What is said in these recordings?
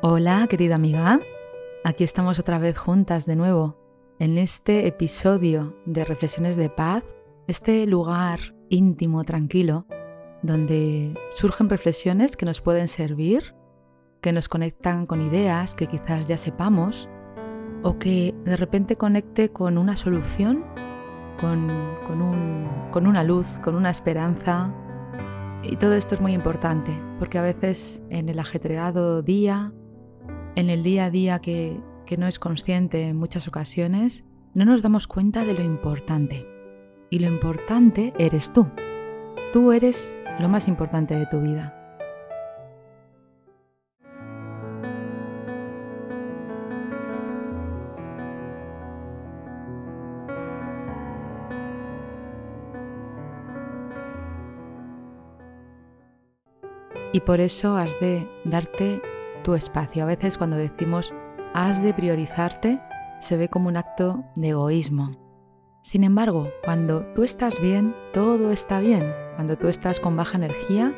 Hola, querida amiga. Aquí estamos otra vez juntas de nuevo en este episodio de Reflexiones de Paz, este lugar íntimo, tranquilo, donde surgen reflexiones que nos pueden servir, que nos conectan con ideas que quizás ya sepamos, o que de repente conecte con una solución, con, con una luz, con una esperanza. Y todo esto es muy importante, porque a veces en el ajetreado día, en el día a día que, no es consciente en muchas ocasiones, no nos damos cuenta de lo importante. Y lo importante eres tú. Tú eres lo más importante de tu vida. Y por eso has de darte tu espacio. A veces cuando decimos has de priorizarte, se ve como un acto de egoísmo. Sin embargo, cuando tú estás bien, todo está bien. Cuando tú estás con baja energía,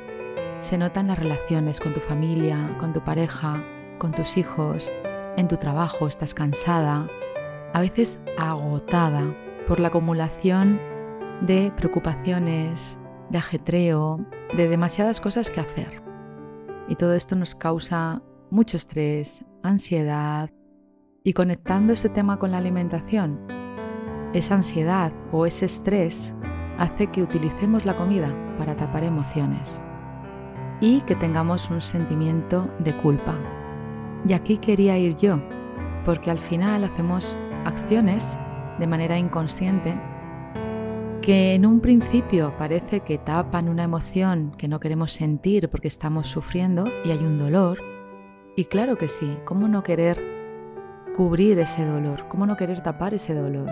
se notan las relaciones con tu familia, con tu pareja, con tus hijos, en tu trabajo, estás cansada, a veces agotada por la acumulación de preocupaciones, de ajetreo, de demasiadas cosas que hacer. Y todo esto nos causa mucho estrés, ansiedad y conectando ese tema con la alimentación, esa ansiedad o ese estrés hace que utilicemos la comida para tapar emociones y que tengamos un sentimiento de culpa. Y aquí quería ir yo, porque al final hacemos acciones de manera inconsciente que en un principio parece que tapan una emoción que no queremos sentir porque estamos sufriendo y hay un dolor, y claro que sí, ¿cómo no querer cubrir ese dolor? ¿Cómo no querer tapar ese dolor?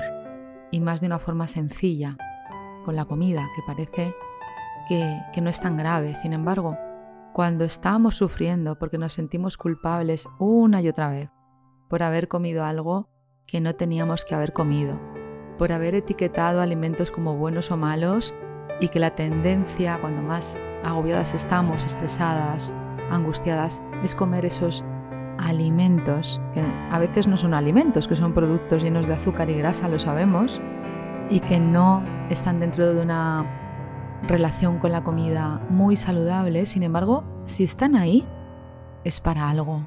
Y más de una forma sencilla, con la comida, que parece que, que no es tan grave. Sin embargo, cuando estamos sufriendo porque nos sentimos culpables una y otra vez por haber comido algo que no teníamos que haber comido, por haber etiquetado alimentos como buenos o malos y que la tendencia, cuando más agobiadas estamos, estresadas, angustiadas es comer esos alimentos, que a veces no son alimentos, que son productos llenos de azúcar y grasa, lo sabemos, y que no están dentro de una relación con la comida muy saludable, sin embargo, si están ahí, es para algo,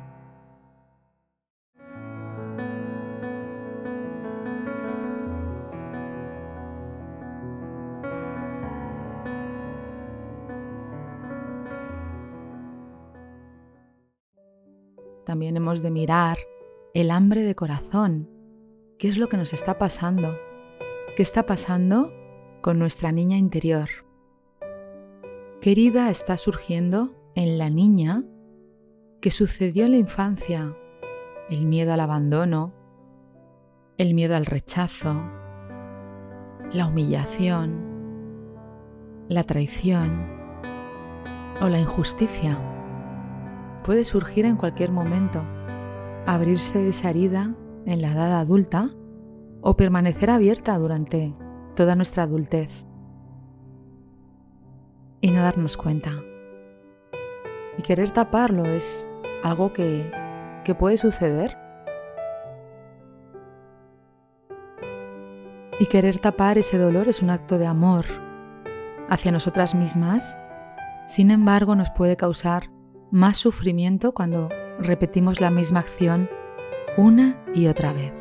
también hemos de mirar el hambre de corazón. ¿Qué es lo que nos está pasando? ¿Qué está pasando con nuestra niña interior? ¿Qué herida está surgiendo en la niña que sucedió en la infancia? El miedo al abandono, el miedo al rechazo, la humillación, la traición o la injusticia puede surgir en cualquier momento, abrirse esa herida en la edad adulta o permanecer abierta durante toda nuestra adultez y no darnos cuenta. Y querer taparlo es algo que, que puede suceder. Y querer tapar ese dolor es un acto de amor hacia nosotras mismas, sin embargo nos puede causar más sufrimiento cuando repetimos la misma acción una y otra vez.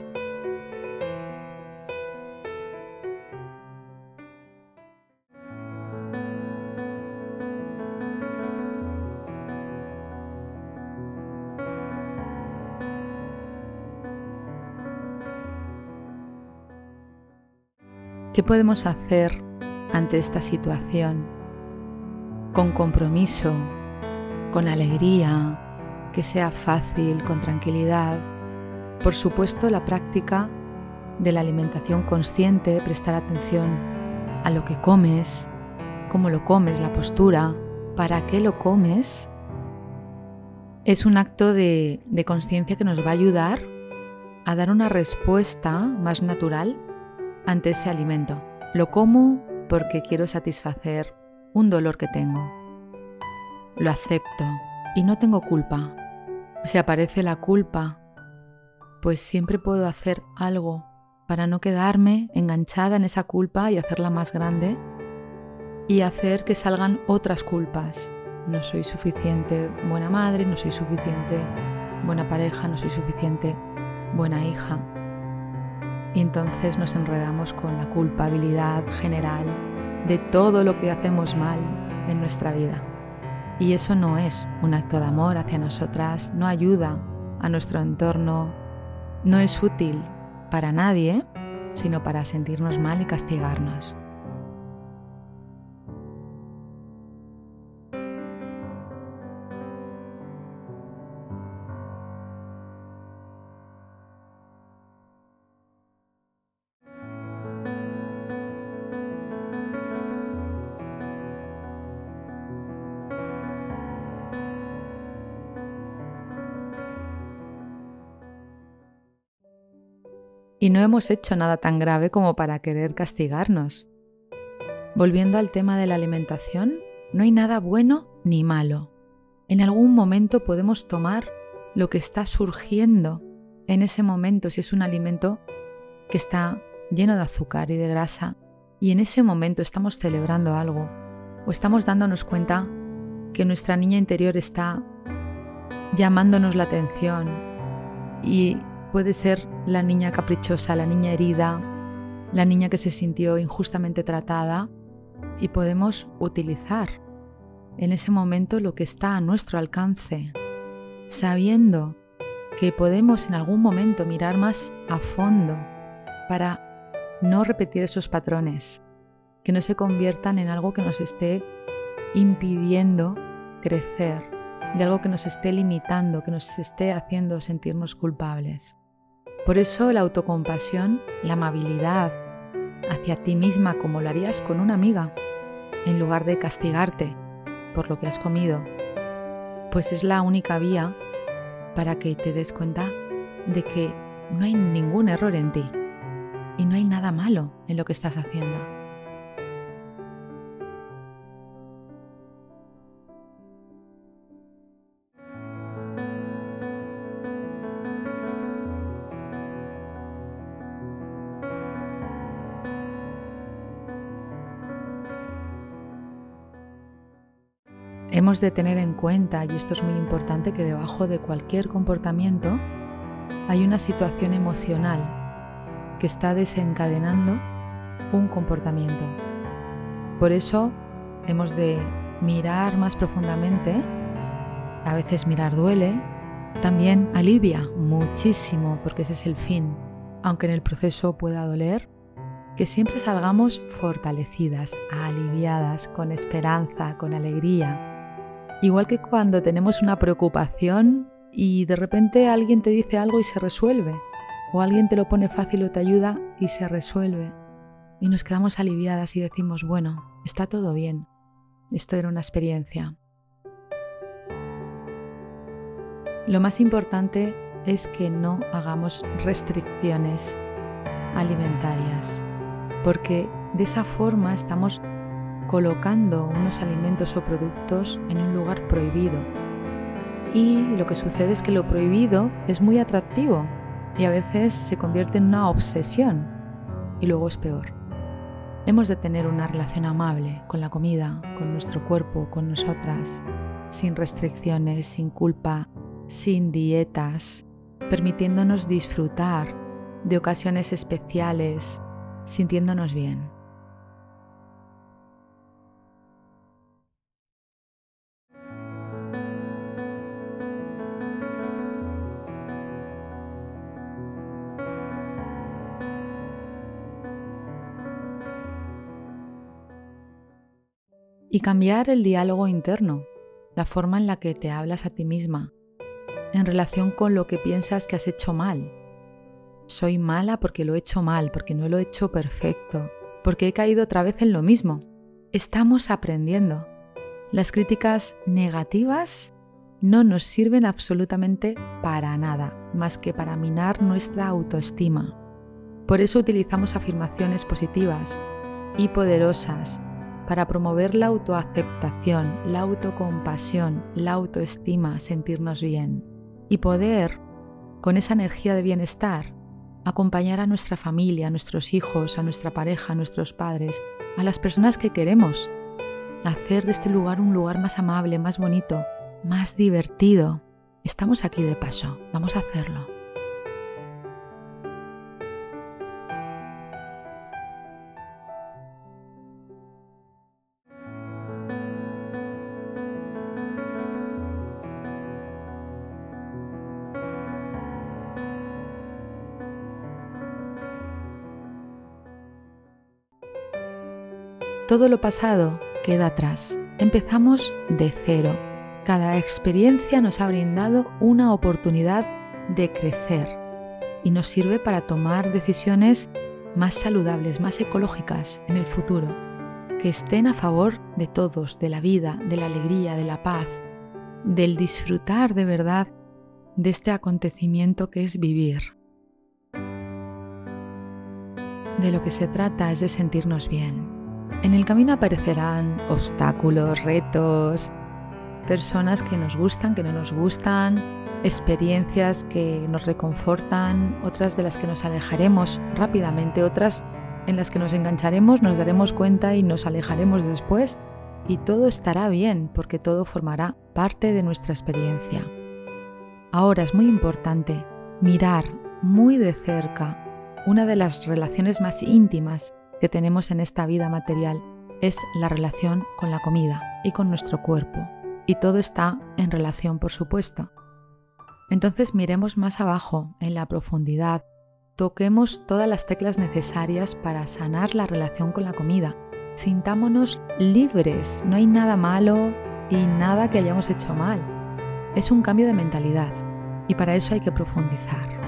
¿Qué podemos hacer ante esta situación? Con compromiso, con alegría, que sea fácil, con tranquilidad. Por supuesto, la práctica de la alimentación consciente, prestar atención a lo que comes, cómo lo comes, la postura, para qué lo comes, es un acto de, de conciencia que nos va a ayudar a dar una respuesta más natural ante ese alimento. Lo como porque quiero satisfacer un dolor que tengo. Lo acepto y no tengo culpa. Si aparece la culpa, pues siempre puedo hacer algo para no quedarme enganchada en esa culpa y hacerla más grande y hacer que salgan otras culpas. No soy suficiente buena madre, no soy suficiente buena pareja, no soy suficiente buena hija y entonces nos enredamos con la culpabilidad general de todo lo que hacemos mal en nuestra vida. Y eso no es un acto de amor hacia nosotras, no ayuda a nuestro entorno, no es útil para nadie, sino para sentirnos mal y castigarnos. Y no hemos hecho nada tan grave como para querer castigarnos. Volviendo al tema de la alimentación, no hay nada bueno ni malo. En algún momento podemos tomar lo que está surgiendo en ese momento, si es un alimento que está lleno de azúcar y de grasa, y en ese momento estamos celebrando algo, o estamos dándonos cuenta que nuestra niña interior está llamándonos la atención y Puede ser la niña caprichosa, la niña herida, la niña que se sintió injustamente tratada y podemos utilizar en ese momento lo que está a nuestro alcance, sabiendo que podemos en algún momento mirar más a fondo para no repetir esos patrones, que no se conviertan en algo que nos esté impidiendo crecer, de algo que nos esté limitando, que nos esté haciendo sentirnos culpables. Por eso la autocompasión, la amabilidad hacia ti misma como lo harías con una amiga, en lugar de castigarte por lo que has comido, pues es la única vía para que te des cuenta de que no hay ningún error en ti y no hay nada malo en lo que estás haciendo. Hemos de tener en cuenta, y esto es muy importante, que debajo de cualquier comportamiento hay una situación emocional que está desencadenando un comportamiento. Por eso hemos de mirar más profundamente, a veces mirar duele, también alivia muchísimo porque ese es el fin, aunque en el proceso pueda doler, que siempre salgamos fortalecidas, aliviadas, con esperanza, con alegría, Igual que cuando tenemos una preocupación y de repente alguien te dice algo y se resuelve, o alguien te lo pone fácil o te ayuda y se resuelve, y nos quedamos aliviadas y decimos, bueno, está todo bien, esto era una experiencia. Lo más importante es que no hagamos restricciones alimentarias, porque de esa forma estamos colocando unos alimentos o productos en un lugar prohibido. Y lo que sucede es que lo prohibido es muy atractivo y a veces se convierte en una obsesión y luego es peor. Hemos de tener una relación amable con la comida, con nuestro cuerpo, con nosotras, sin restricciones, sin culpa, sin dietas, permitiéndonos disfrutar de ocasiones especiales, sintiéndonos bien. Y cambiar el diálogo interno, la forma en la que te hablas a ti misma, en relación con lo que piensas que has hecho mal. Soy mala porque lo he hecho mal, porque no lo he hecho perfecto, porque he caído otra vez en lo mismo. Estamos aprendiendo. Las críticas negativas no nos sirven absolutamente para nada, más que para minar nuestra autoestima. Por eso utilizamos afirmaciones positivas y poderosas para promover la autoaceptación, la autocompasión, la autoestima, sentirnos bien y poder, con esa energía de bienestar, acompañar a nuestra familia, a nuestros hijos, a nuestra pareja, a nuestros padres, a las personas que queremos, hacer de este lugar un lugar más amable, más bonito, más divertido. Estamos aquí de paso, vamos a hacerlo. Todo lo pasado queda atrás. Empezamos de cero. Cada experiencia nos ha brindado una oportunidad de crecer y nos sirve para tomar decisiones más saludables, más ecológicas en el futuro, que estén a favor de todos, de la vida, de la alegría, de la paz, del disfrutar de verdad de este acontecimiento que es vivir. De lo que se trata es de sentirnos bien, en el camino aparecerán obstáculos, retos, personas que nos gustan, que no nos gustan, experiencias que nos reconfortan, otras de las que nos alejaremos rápidamente, otras en las que nos engancharemos, nos daremos cuenta y nos alejaremos después y todo estará bien porque todo formará parte de nuestra experiencia. Ahora es muy importante mirar muy de cerca una de las relaciones más íntimas que tenemos en esta vida material es la relación con la comida y con nuestro cuerpo. Y todo está en relación, por supuesto. Entonces miremos más abajo, en la profundidad, toquemos todas las teclas necesarias para sanar la relación con la comida. Sintámonos libres, no hay nada malo y nada que hayamos hecho mal. Es un cambio de mentalidad y para eso hay que profundizar.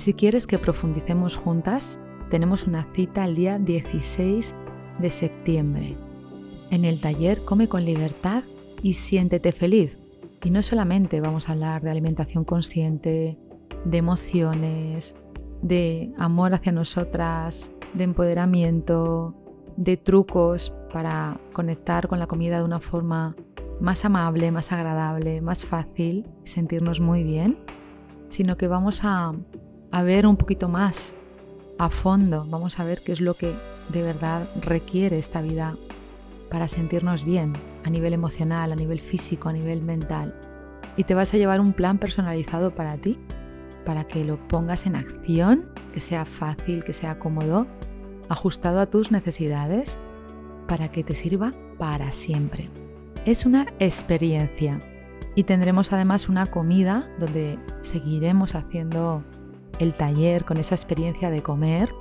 Si quieres que profundicemos juntas, tenemos una cita el día 16 de septiembre. En el taller Come con libertad y siéntete feliz. Y no solamente vamos a hablar de alimentación consciente, de emociones, de amor hacia nosotras, de empoderamiento, de trucos para conectar con la comida de una forma más amable, más agradable, más fácil sentirnos muy bien, sino que vamos a a ver un poquito más a fondo, vamos a ver qué es lo que de verdad requiere esta vida para sentirnos bien a nivel emocional, a nivel físico, a nivel mental. Y te vas a llevar un plan personalizado para ti, para que lo pongas en acción, que sea fácil, que sea cómodo, ajustado a tus necesidades, para que te sirva para siempre. Es una experiencia y tendremos además una comida donde seguiremos haciendo el taller, con esa experiencia de comer,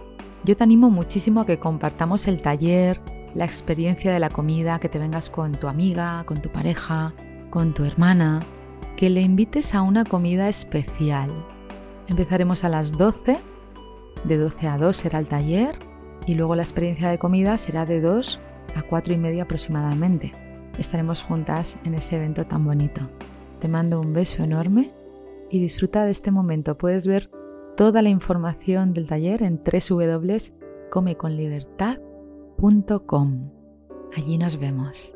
yo te animo muchísimo a que compartamos el taller, la experiencia de la comida, que te vengas con tu amiga, con tu pareja, con tu hermana, que le invites a una comida especial, Empezaremos a las 12, de 12 a 2 será el taller y luego la experiencia de comida será de 2 a 4 y media aproximadamente. Estaremos juntas en ese evento tan bonito. Te mando un beso enorme y disfruta de este momento. Puedes ver toda la información del taller en www.comeconlibertad.com. Allí nos vemos.